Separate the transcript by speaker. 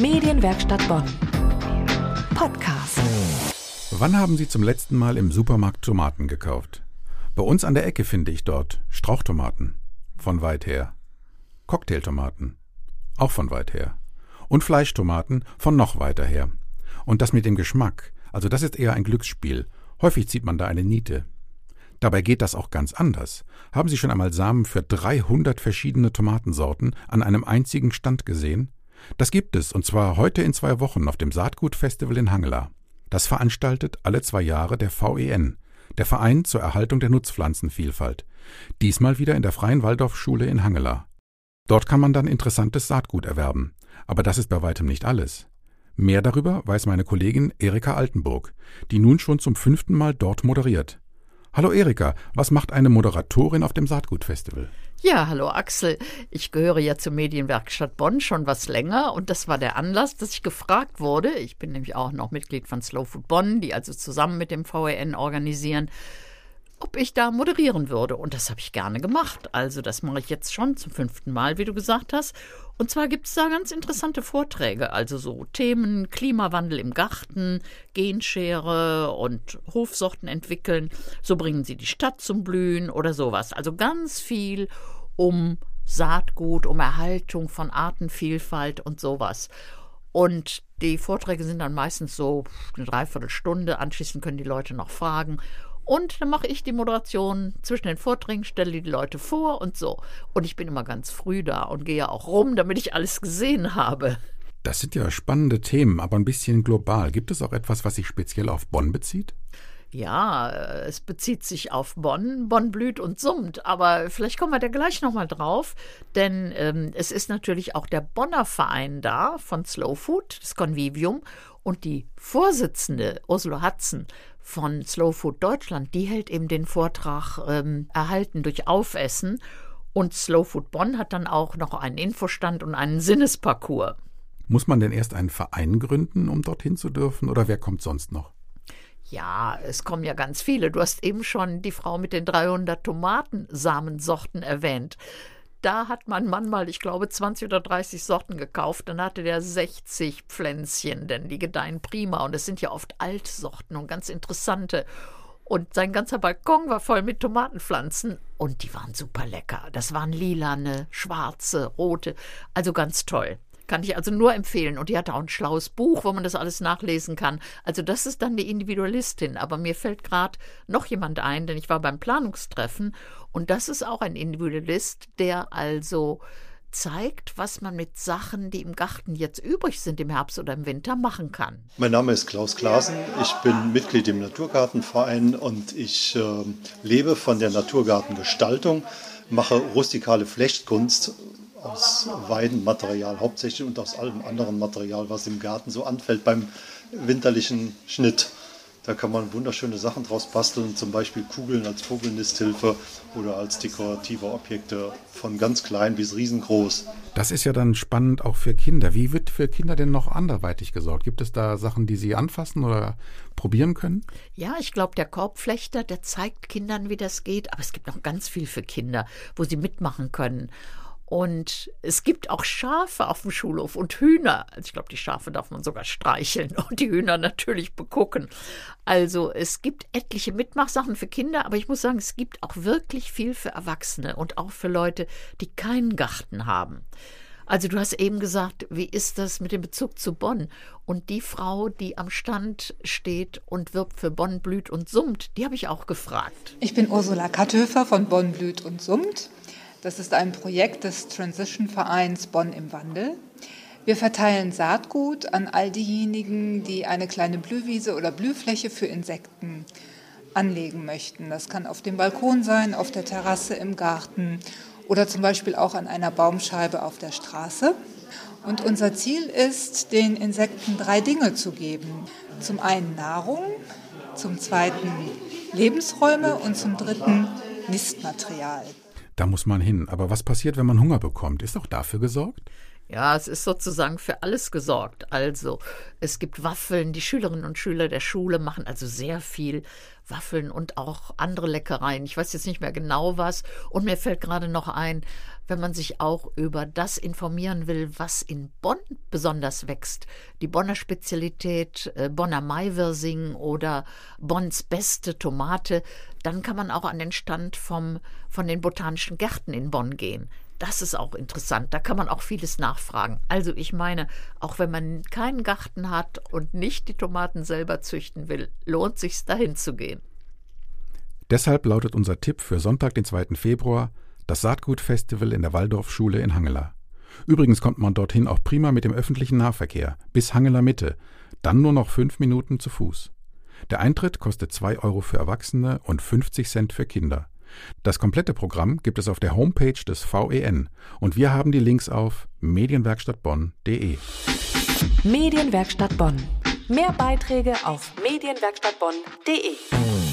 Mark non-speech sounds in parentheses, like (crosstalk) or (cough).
Speaker 1: Medienwerkstatt Bonn. Podcast.
Speaker 2: Wann haben Sie zum letzten Mal im Supermarkt Tomaten gekauft? Bei uns an der Ecke finde ich dort Strauchtomaten. Von weit her. Cocktailtomaten. Auch von weit her. Und Fleischtomaten von noch weiter her. Und das mit dem Geschmack, also das ist eher ein Glücksspiel. Häufig zieht man da eine Niete. Dabei geht das auch ganz anders. Haben Sie schon einmal Samen für 300 verschiedene Tomatensorten an einem einzigen Stand gesehen? Das gibt es, und zwar heute in zwei Wochen auf dem Saatgutfestival in Hangela. Das veranstaltet alle zwei Jahre der VEN, der Verein zur Erhaltung der Nutzpflanzenvielfalt. Diesmal wieder in der Freien Waldorfschule in Hangela. Dort kann man dann interessantes Saatgut erwerben. Aber das ist bei weitem nicht alles. Mehr darüber weiß meine Kollegin Erika Altenburg, die nun schon zum fünften Mal dort moderiert. Hallo Erika, was macht eine Moderatorin auf dem Saatgutfestival?
Speaker 3: Ja, hallo Axel. Ich gehöre ja zur Medienwerkstatt Bonn schon was länger und das war der Anlass, dass ich gefragt wurde. Ich bin nämlich auch noch Mitglied von Slow Food Bonn, die also zusammen mit dem VEN organisieren ob ich da moderieren würde. Und das habe ich gerne gemacht. Also das mache ich jetzt schon zum fünften Mal, wie du gesagt hast. Und zwar gibt es da ganz interessante Vorträge, also so Themen Klimawandel im Garten, Genschere und Hofsorten entwickeln. So bringen sie die Stadt zum Blühen oder sowas. Also ganz viel um Saatgut, um Erhaltung von Artenvielfalt und sowas. Und die Vorträge sind dann meistens so eine Dreiviertelstunde. Anschließend können die Leute noch fragen. Und dann mache ich die Moderation zwischen den Vorträgen, stelle die Leute vor und so. Und ich bin immer ganz früh da und gehe auch rum, damit ich alles gesehen habe.
Speaker 2: Das sind ja spannende Themen, aber ein bisschen global. Gibt es auch etwas, was sich speziell auf Bonn bezieht?
Speaker 3: Ja, es bezieht sich auf Bonn. Bonn blüht und summt, aber vielleicht kommen wir da gleich nochmal drauf, denn ähm, es ist natürlich auch der Bonner Verein da von Slow Food, das Convivium, und die Vorsitzende Ursula Hudson von Slow Food Deutschland, die hält eben den Vortrag ähm, Erhalten durch Aufessen. Und Slow Food Bonn hat dann auch noch einen Infostand und einen Sinnesparcours.
Speaker 2: Muss man denn erst einen Verein gründen, um dorthin zu dürfen, oder wer kommt sonst noch?
Speaker 3: Ja, es kommen ja ganz viele. Du hast eben schon die Frau mit den 300 Tomatensamensorten erwähnt. Da hat mein Mann mal, ich glaube, 20 oder 30 Sorten gekauft. Dann hatte der 60 Pflänzchen, denn die gedeihen prima. Und es sind ja oft Altsorten und ganz interessante. Und sein ganzer Balkon war voll mit Tomatenpflanzen und die waren super lecker. Das waren lilane, schwarze, rote, also ganz toll. Kann ich also nur empfehlen. Und die hat auch ein schlaues Buch, wo man das alles nachlesen kann. Also das ist dann die Individualistin. Aber mir fällt gerade noch jemand ein, denn ich war beim Planungstreffen und das ist auch ein Individualist, der also zeigt, was man mit Sachen, die im Garten jetzt übrig sind, im Herbst oder im Winter machen kann.
Speaker 4: Mein Name ist Klaus Klaasen. Ich bin Mitglied im Naturgartenverein und ich äh, lebe von der Naturgartengestaltung, mache rustikale Flechtkunst aus Weidenmaterial hauptsächlich und aus allem anderen Material, was im Garten so anfällt beim winterlichen Schnitt. Da kann man wunderschöne Sachen draus basteln, zum Beispiel Kugeln als Vogelnisthilfe oder als dekorative Objekte von ganz klein bis riesengroß.
Speaker 2: Das ist ja dann spannend auch für Kinder. Wie wird für Kinder denn noch anderweitig gesorgt? Gibt es da Sachen, die sie anfassen oder probieren können?
Speaker 3: Ja, ich glaube, der Korbflechter, der zeigt Kindern, wie das geht. Aber es gibt noch ganz viel für Kinder, wo sie mitmachen können. Und es gibt auch Schafe auf dem Schulhof und Hühner. Also ich glaube, die Schafe darf man sogar streicheln (laughs) und die Hühner natürlich begucken. Also es gibt etliche Mitmachsachen für Kinder, aber ich muss sagen, es gibt auch wirklich viel für Erwachsene und auch für Leute, die keinen Garten haben. Also du hast eben gesagt, wie ist das mit dem Bezug zu Bonn? Und die Frau, die am Stand steht und wirbt für Bonn blüht und summt, die habe ich auch gefragt.
Speaker 5: Ich bin Ursula Katthöfer von Bonn blüht und summt. Das ist ein Projekt des Transition Vereins Bonn im Wandel. Wir verteilen Saatgut an all diejenigen, die eine kleine Blühwiese oder Blühfläche für Insekten anlegen möchten. Das kann auf dem Balkon sein, auf der Terrasse im Garten oder zum Beispiel auch an einer Baumscheibe auf der Straße. Und unser Ziel ist, den Insekten drei Dinge zu geben. Zum einen Nahrung, zum zweiten Lebensräume und zum dritten Nistmaterial.
Speaker 2: Da muss man hin. Aber was passiert, wenn man Hunger bekommt? Ist auch dafür gesorgt?
Speaker 3: Ja, es ist sozusagen für alles gesorgt. Also es gibt Waffeln, die Schülerinnen und Schüler der Schule machen also sehr viel Waffeln und auch andere Leckereien. Ich weiß jetzt nicht mehr genau was. Und mir fällt gerade noch ein, wenn man sich auch über das informieren will, was in Bonn besonders wächst. Die Bonner Spezialität, äh, Bonner Maiwirsing oder Bonns beste Tomate, dann kann man auch an den Stand vom, von den botanischen Gärten in Bonn gehen. Das ist auch interessant. Da kann man auch vieles nachfragen. Also ich meine, auch wenn man keinen Garten hat und nicht die Tomaten selber züchten will, lohnt sich dahin zu gehen.
Speaker 2: Deshalb lautet unser Tipp für Sonntag, den 2. Februar, das Saatgutfestival in der Waldorfschule in Hangela. Übrigens kommt man dorthin auch prima mit dem öffentlichen Nahverkehr bis Hangela Mitte, dann nur noch fünf Minuten zu Fuß. Der Eintritt kostet 2 Euro für Erwachsene und 50 Cent für Kinder. Das komplette Programm gibt es auf der Homepage des VEN und wir haben die Links auf medienwerkstattbonn.de.
Speaker 1: Medienwerkstatt Bonn. Mehr Beiträge auf medienwerkstattbonn.de.